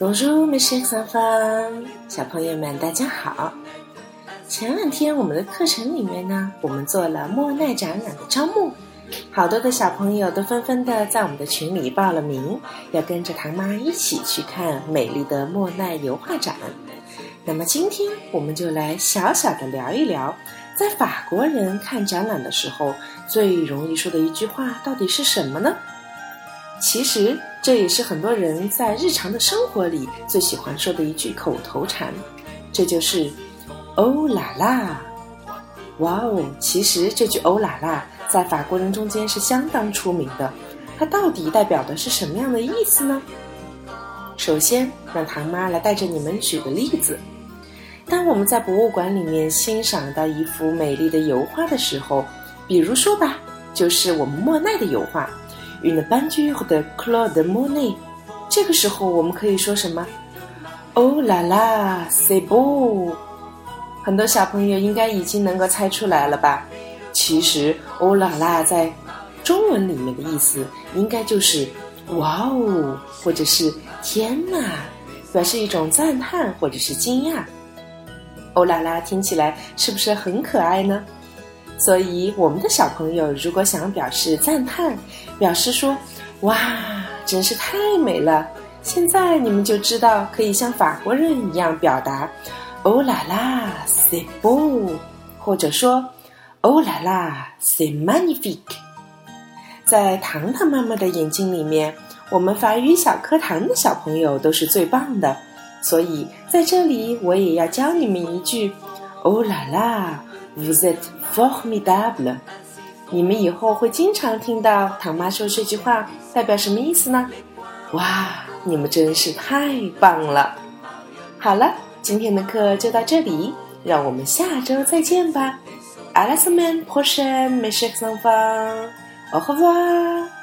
Bonjour, mes chers enfants，小朋友们，大家好。前两天我们的课程里面呢，我们做了莫奈展览的招募，好多的小朋友都纷纷的在我们的群里报了名，要跟着唐妈一起去看美丽的莫奈油画展。那么今天我们就来小小的聊一聊，在法国人看展览的时候，最容易说的一句话到底是什么呢？其实这也是很多人在日常的生活里最喜欢说的一句口头禅，这就是“欧啦啦”。哇哦！其实这句“欧啦啦”在法国人中间是相当出名的，它到底代表的是什么样的意思呢？首先，让唐妈来带着你们举个例子：当我们在博物馆里面欣赏到一幅美丽的油画的时候，比如说吧，就是我们莫奈的油画。Une peinture de Claude Monet。这个时候我们可以说什么？Oh la la，c'est beau。很多小朋友应该已经能够猜出来了吧？其实 “oh la la” 在中文里面的意思应该就是“哇哦”或者是“天哪”，表示一种赞叹或者是惊讶。“oh la la” 听起来是不是很可爱呢？所以，我们的小朋友如果想表示赞叹，表示说“哇，真是太美了”，现在你们就知道可以像法国人一样表达 “Oh la la, c'est beau”，或者说 “Oh la la, c'est magnifique”。在糖糖妈妈的眼睛里面，我们法语小课堂的小朋友都是最棒的。所以，在这里我也要教你们一句 “Oh la la”。Vous êtes formidable。你们以后会经常听到唐妈说这句话，代表什么意思呢？哇，你们真是太棒了！好了，今天的课就到这里，让我们下周再见吧。À la semaine prochaine, mes chers enfants. Au revoir.